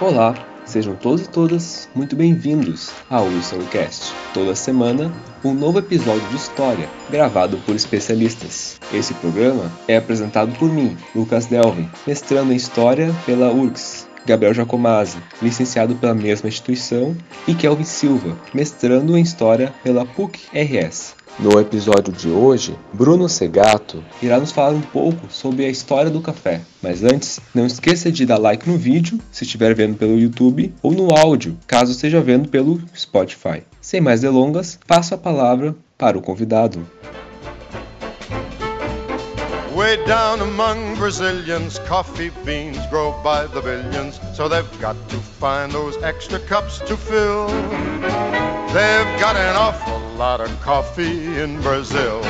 Olá, sejam todos e todas muito bem-vindos ao WilsonCast. Toda semana, um novo episódio de história, gravado por especialistas. Esse programa é apresentado por mim, Lucas Delvin, mestrando em História pela URGS, Gabriel Jacomazzi, licenciado pela mesma instituição, e Kelvin Silva, mestrando em História pela PUC-RS. No episódio de hoje, Bruno Segato irá nos falar um pouco sobre a história do café. Mas antes, não esqueça de dar like no vídeo, se estiver vendo pelo YouTube, ou no áudio, caso esteja vendo pelo Spotify. Sem mais delongas, passo a palavra para o convidado. Way down among Brazilians, coffee beans grow by the billions, so they've got to find those extra cups to fill. They've got an awful lot of coffee in Brazil.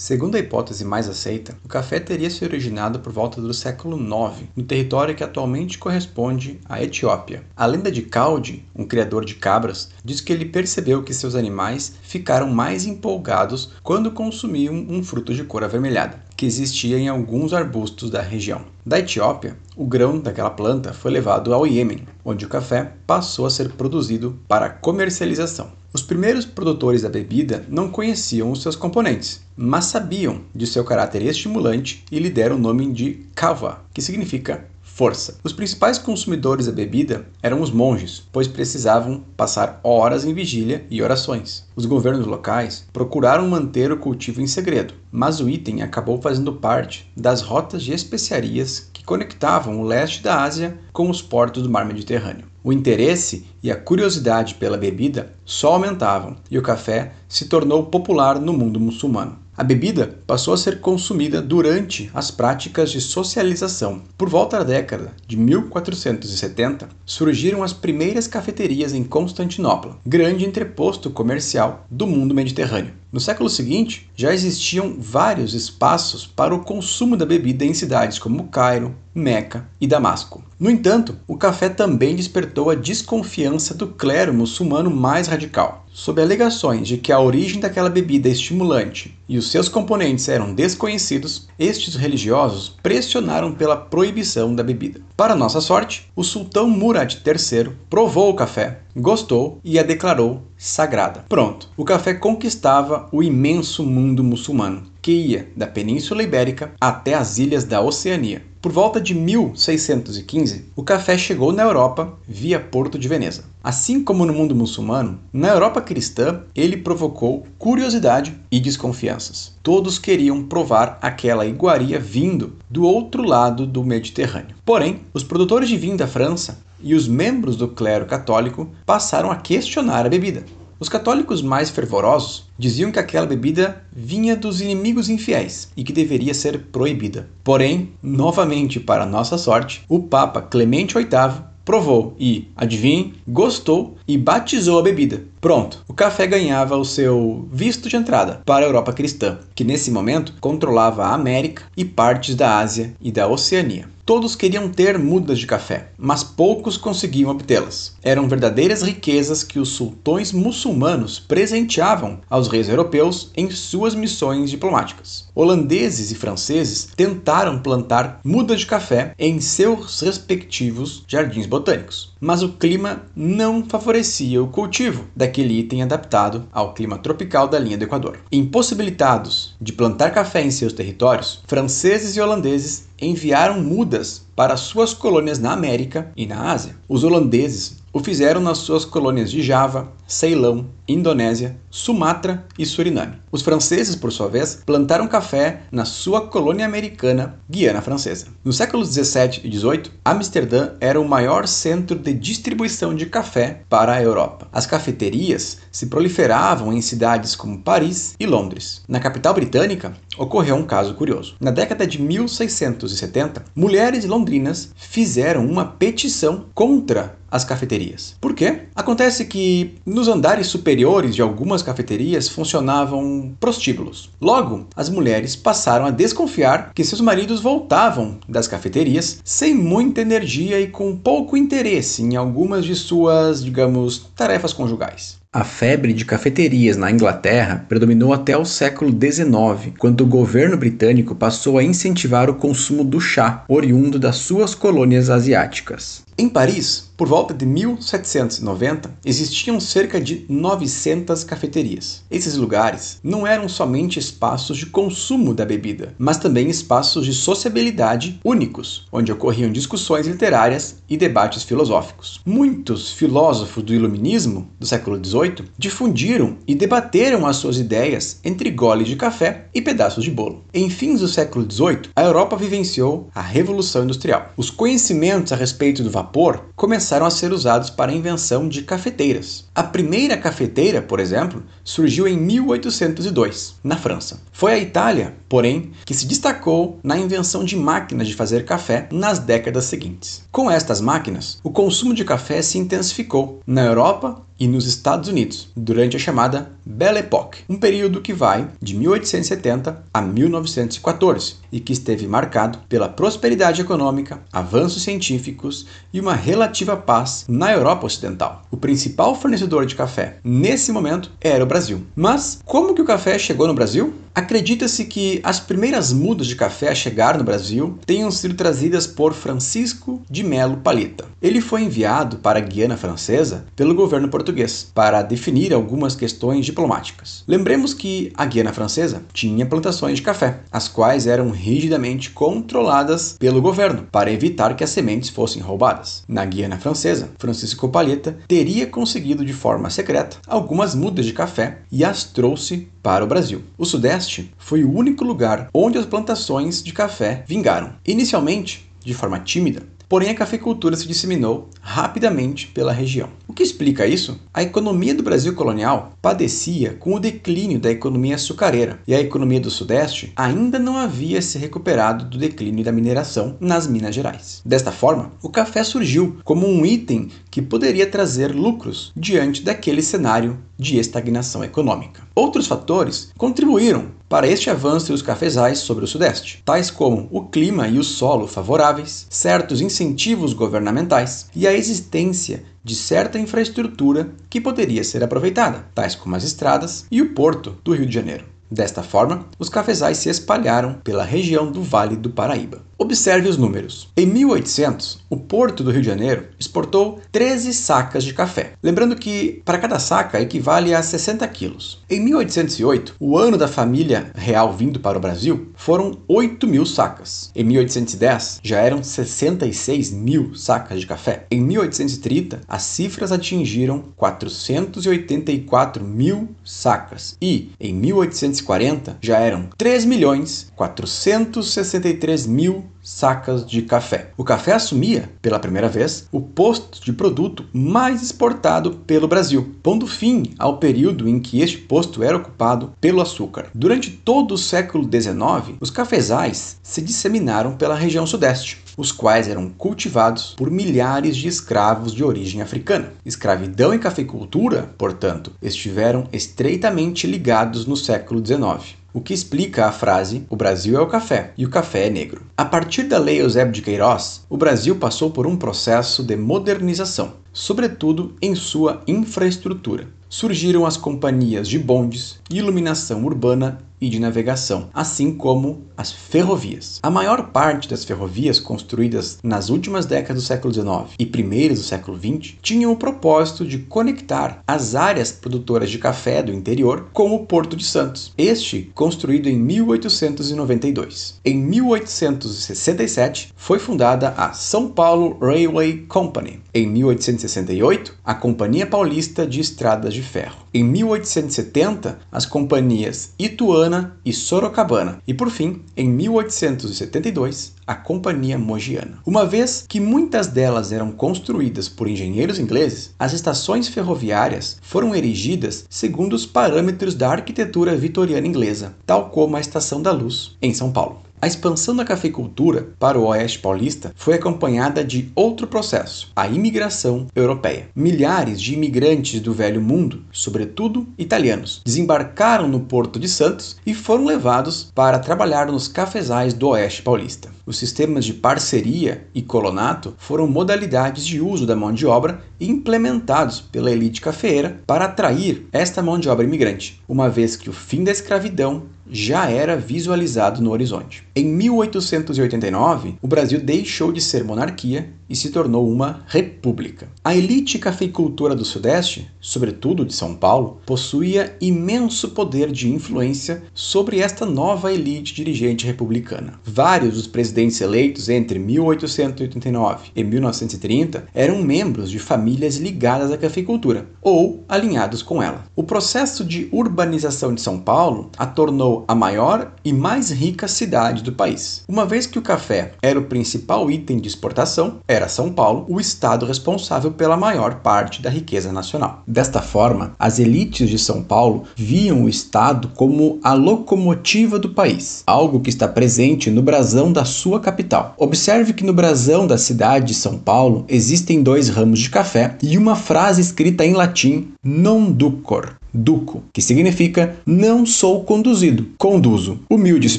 Segundo a hipótese mais aceita, o café teria se originado por volta do século IX, no território que atualmente corresponde à Etiópia. A lenda de Caldi, um criador de cabras, diz que ele percebeu que seus animais ficaram mais empolgados quando consumiam um fruto de cor avermelhada, que existia em alguns arbustos da região. Da Etiópia, o grão daquela planta foi levado ao Iêmen, onde o café passou a ser produzido para comercialização. Os primeiros produtores da bebida não conheciam os seus componentes, mas sabiam de seu caráter estimulante e lhe deram o nome de kava, que significa força. Os principais consumidores da bebida eram os monges, pois precisavam passar horas em vigília e orações. Os governos locais procuraram manter o cultivo em segredo, mas o item acabou fazendo parte das rotas de especiarias que conectavam o leste da Ásia com os portos do mar Mediterrâneo. O interesse e a curiosidade pela bebida só aumentavam e o café se tornou popular no mundo muçulmano. A bebida passou a ser consumida durante as práticas de socialização. Por volta da década de 1470, surgiram as primeiras cafeterias em Constantinopla, grande entreposto comercial do mundo mediterrâneo. No século seguinte, já existiam vários espaços para o consumo da bebida em cidades como Cairo, Meca e Damasco. No entanto, o café também despertou a desconfiança do clero muçulmano mais radical. Sob alegações de que a origem daquela bebida estimulante e os seus componentes eram desconhecidos, estes religiosos pressionaram pela proibição da bebida. Para nossa sorte, o sultão Murad III provou o café, gostou e a declarou sagrada. Pronto, o café conquistava o imenso mundo muçulmano, que ia da Península Ibérica até as ilhas da Oceania. Por volta de 1615, o café chegou na Europa via Porto de Veneza. Assim como no mundo muçulmano, na Europa cristã ele provocou curiosidade e desconfianças. Todos queriam provar aquela iguaria vindo do outro lado do Mediterrâneo. Porém, os produtores de vinho da França e os membros do clero católico passaram a questionar a bebida. Os católicos mais fervorosos diziam que aquela bebida vinha dos inimigos infiéis e que deveria ser proibida. Porém, novamente para nossa sorte, o Papa Clemente VIII provou e, adivinhe, gostou e batizou a bebida. Pronto, o café ganhava o seu visto de entrada para a Europa cristã, que nesse momento controlava a América e partes da Ásia e da Oceania. Todos queriam ter mudas de café, mas poucos conseguiam obtê-las. Eram verdadeiras riquezas que os sultões muçulmanos presenteavam aos reis europeus em suas missões diplomáticas. Holandeses e franceses tentaram plantar mudas de café em seus respectivos jardins botânicos, mas o clima não favorecia o cultivo daquele item adaptado ao clima tropical da linha do Equador. Impossibilitados de plantar café em seus territórios, franceses e holandeses enviaram mudas para suas colônias na América e na Ásia. Os holandeses o fizeram nas suas colônias de Java, Ceilão, Indonésia, Sumatra e Suriname. Os franceses, por sua vez, plantaram café na sua colônia americana, Guiana Francesa. Nos séculos 17 e 18, Amsterdã era o maior centro de distribuição de café para a Europa. As cafeterias se proliferavam em cidades como Paris e Londres. Na capital britânica, ocorreu um caso curioso. Na década de 1670, mulheres londrinas fizeram uma petição contra as cafeterias. Por quê? Acontece que nos andares superiores de algumas cafeterias funcionavam prostíbulos. Logo, as mulheres passaram a desconfiar que seus maridos voltavam das cafeterias sem muita energia e com pouco interesse em algumas de suas, digamos, tarefas conjugais. A febre de cafeterias na Inglaterra predominou até o século XIX, quando o governo britânico passou a incentivar o consumo do chá, oriundo das suas colônias asiáticas. Em Paris, por volta de 1790, existiam cerca de 900 cafeterias. Esses lugares não eram somente espaços de consumo da bebida, mas também espaços de sociabilidade únicos, onde ocorriam discussões literárias e debates filosóficos. Muitos filósofos do Iluminismo do século XVIII difundiram e debateram as suas ideias entre goles de café e pedaços de bolo. Em fins do século XVIII, a Europa vivenciou a Revolução Industrial. Os conhecimentos a respeito do vapor vapor começaram a ser usados para a invenção de cafeteiras. A primeira cafeteira, por exemplo, surgiu em 1802, na França. Foi a Itália, porém, que se destacou na invenção de máquinas de fazer café nas décadas seguintes. Com estas máquinas, o consumo de café se intensificou na Europa e nos Estados Unidos, durante a chamada Belle Époque, um período que vai de 1870 a 1914 e que esteve marcado pela prosperidade econômica, avanços científicos e uma relativa paz na Europa Ocidental. O principal fornecedor de café nesse momento era o Brasil. Mas como que o café chegou no Brasil? Acredita-se que as primeiras mudas de café a chegar no Brasil tenham sido trazidas por Francisco de Melo Palita. Ele foi enviado para a Guiana Francesa pelo governo português para definir algumas questões diplomáticas. Lembremos que a Guiana Francesa tinha plantações de café, as quais eram rigidamente controladas pelo governo para evitar que as sementes fossem roubadas. Na Guiana Francesa, Francisco Paleta teria conseguido de forma secreta algumas mudas de café e as trouxe para o Brasil. O Sudeste foi o único lugar onde as plantações de café vingaram. Inicialmente, de forma tímida, Porém, a cafeicultura se disseminou rapidamente pela região. O que explica isso? A economia do Brasil colonial padecia com o declínio da economia açucareira e a economia do Sudeste ainda não havia se recuperado do declínio da mineração nas Minas Gerais. Desta forma, o café surgiu como um item que poderia trazer lucros diante daquele cenário de estagnação econômica. Outros fatores contribuíram para este avanço dos cafezais sobre o Sudeste, tais como o clima e o solo favoráveis, certos incentivos governamentais e a existência de certa infraestrutura que poderia ser aproveitada, tais como as estradas e o porto do Rio de Janeiro. Desta forma, os cafezais se espalharam pela região do Vale do Paraíba. Observe os números. Em 1800, o Porto do Rio de Janeiro exportou 13 sacas de café. Lembrando que para cada saca equivale a 60 quilos. Em 1808, o ano da família real vindo para o Brasil, foram 8 mil sacas. Em 1810, já eram 66 mil sacas de café. Em 1830, as cifras atingiram 484 mil sacas. E em 1840, já eram 3 milhões 463 mil sacas de café. O café assumia, pela primeira vez, o posto de produto mais exportado pelo Brasil, pondo fim ao período em que este posto era ocupado pelo açúcar. Durante todo o século XIX, os cafezais se disseminaram pela região sudeste, os quais eram cultivados por milhares de escravos de origem africana. Escravidão e cafeicultura, portanto, estiveram estreitamente ligados no século XIX o que explica a frase o Brasil é o café e o café é negro. A partir da Lei Eusébio de Queiroz, o Brasil passou por um processo de modernização, sobretudo em sua infraestrutura. Surgiram as companhias de bondes, iluminação urbana e de navegação, assim como as ferrovias. A maior parte das ferrovias construídas nas últimas décadas do século XIX e primeiras do século XX tinham o propósito de conectar as áreas produtoras de café do interior com o Porto de Santos, este construído em 1892. Em 1867 foi fundada a São Paulo Railway Company. Em 1868, a Companhia Paulista de Estradas de Ferro. Em 1870, as companhias Ituana e Sorocabana. E por fim, em 1872, a Companhia Mogiana. Uma vez que muitas delas eram construídas por engenheiros ingleses, as estações ferroviárias foram erigidas segundo os parâmetros da arquitetura vitoriana inglesa, tal como a Estação da Luz, em São Paulo. A expansão da cafeicultura para o oeste paulista foi acompanhada de outro processo, a imigração europeia. Milhares de imigrantes do velho mundo, sobretudo italianos, desembarcaram no Porto de Santos e foram levados para trabalhar nos cafezais do oeste paulista. Os sistemas de parceria e colonato foram modalidades de uso da mão de obra implementados pela elite cafeeira para atrair esta mão de obra imigrante, uma vez que o fim da escravidão já era visualizado no horizonte. Em 1889, o Brasil deixou de ser monarquia e se tornou uma república. A elite cafeicultura do Sudeste, sobretudo de São Paulo, possuía imenso poder de influência sobre esta nova elite dirigente republicana. Vários dos presidentes eleitos entre 1889 e 1930 eram membros de famílias ligadas à cafeicultura ou alinhados com ela. O processo de urbanização de São Paulo a tornou a maior e mais rica cidade do país. Uma vez que o café era o principal item de exportação, era São Paulo o estado responsável pela maior parte da riqueza nacional. Desta forma, as elites de São Paulo viam o estado como a locomotiva do país, algo que está presente no brasão da sua capital. Observe que no brasão da cidade de São Paulo existem dois ramos de café e uma frase escrita em latim non ducor, duco, que significa não sou conduzido, conduzo. Humilde esse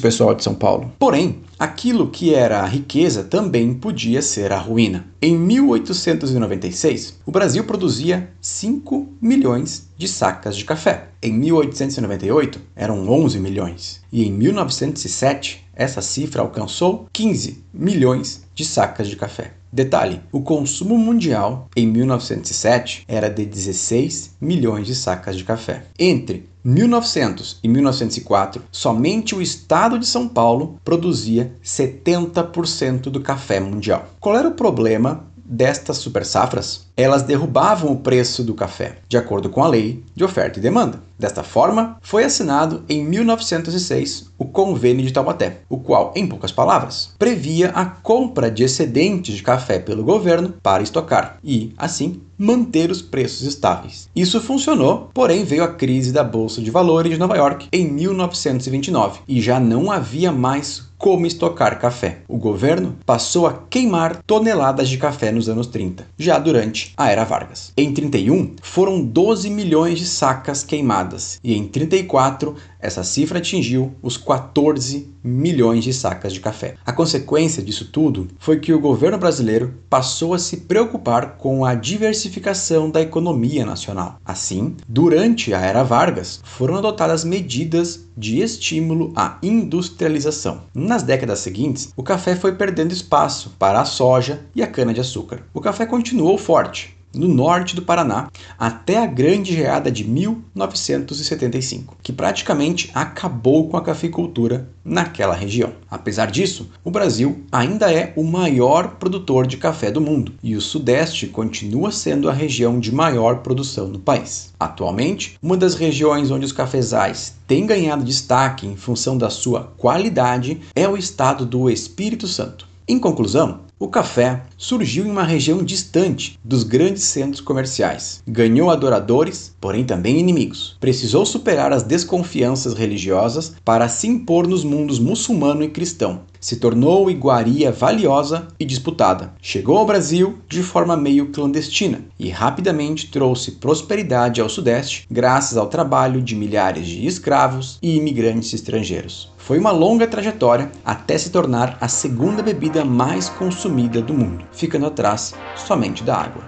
pessoal de São Paulo. Porém, aquilo que era a riqueza também podia ser a ruína. Em 1896, o Brasil produzia 5 milhões de sacas de café. Em 1898, eram 11 milhões. E em 1907, essa cifra alcançou 15 milhões de sacas de café. Detalhe: o consumo mundial em 1907 era de 16 milhões de sacas de café. Entre 1900 e 1904, somente o estado de São Paulo produzia 70% do café mundial. Qual era o problema destas super safras, elas derrubavam o preço do café, de acordo com a lei de oferta e demanda. Desta forma, foi assinado em 1906 o Convênio de Taubaté, o qual, em poucas palavras, previa a compra de excedentes de café pelo governo para estocar e, assim, manter os preços estáveis. Isso funcionou, porém veio a crise da Bolsa de Valores de Nova York em 1929 e já não havia mais como estocar café. O governo passou a queimar toneladas de café nos anos 30, já durante a era Vargas. Em 31, foram 12 milhões de sacas queimadas e em 34 essa cifra atingiu os 14 milhões de sacas de café. A consequência disso tudo foi que o governo brasileiro passou a se preocupar com a diversificação da economia nacional. Assim, durante a era Vargas, foram adotadas medidas de estímulo à industrialização. Nas décadas seguintes, o café foi perdendo espaço para a soja e a cana-de-açúcar. O café continuou forte, no norte do Paraná, até a Grande Geada de 1975, que praticamente acabou com a cafeicultura naquela região. Apesar disso, o Brasil ainda é o maior produtor de café do mundo e o Sudeste continua sendo a região de maior produção no país. Atualmente, uma das regiões onde os cafezais têm ganhado destaque em função da sua qualidade é o estado do Espírito Santo. Em conclusão, o café surgiu em uma região distante dos grandes centros comerciais. Ganhou adoradores, porém também inimigos. Precisou superar as desconfianças religiosas para se impor nos mundos muçulmano e cristão. Se tornou iguaria valiosa e disputada. Chegou ao Brasil de forma meio clandestina e rapidamente trouxe prosperidade ao Sudeste graças ao trabalho de milhares de escravos e imigrantes estrangeiros. Foi uma longa trajetória até se tornar a segunda bebida mais consumida do mundo, ficando atrás somente da água.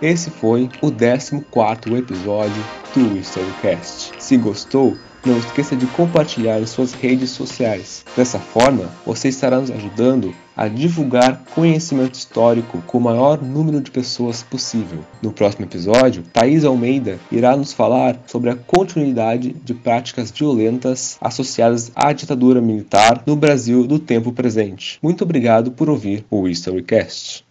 Esse foi o 14º episódio do Historycast. Se gostou, não esqueça de compartilhar em suas redes sociais. Dessa forma, você estará nos ajudando a divulgar conhecimento histórico com o maior número de pessoas possível. No próximo episódio, Thaís Almeida irá nos falar sobre a continuidade de práticas violentas associadas à ditadura militar no Brasil do tempo presente. Muito obrigado por ouvir o Historycast.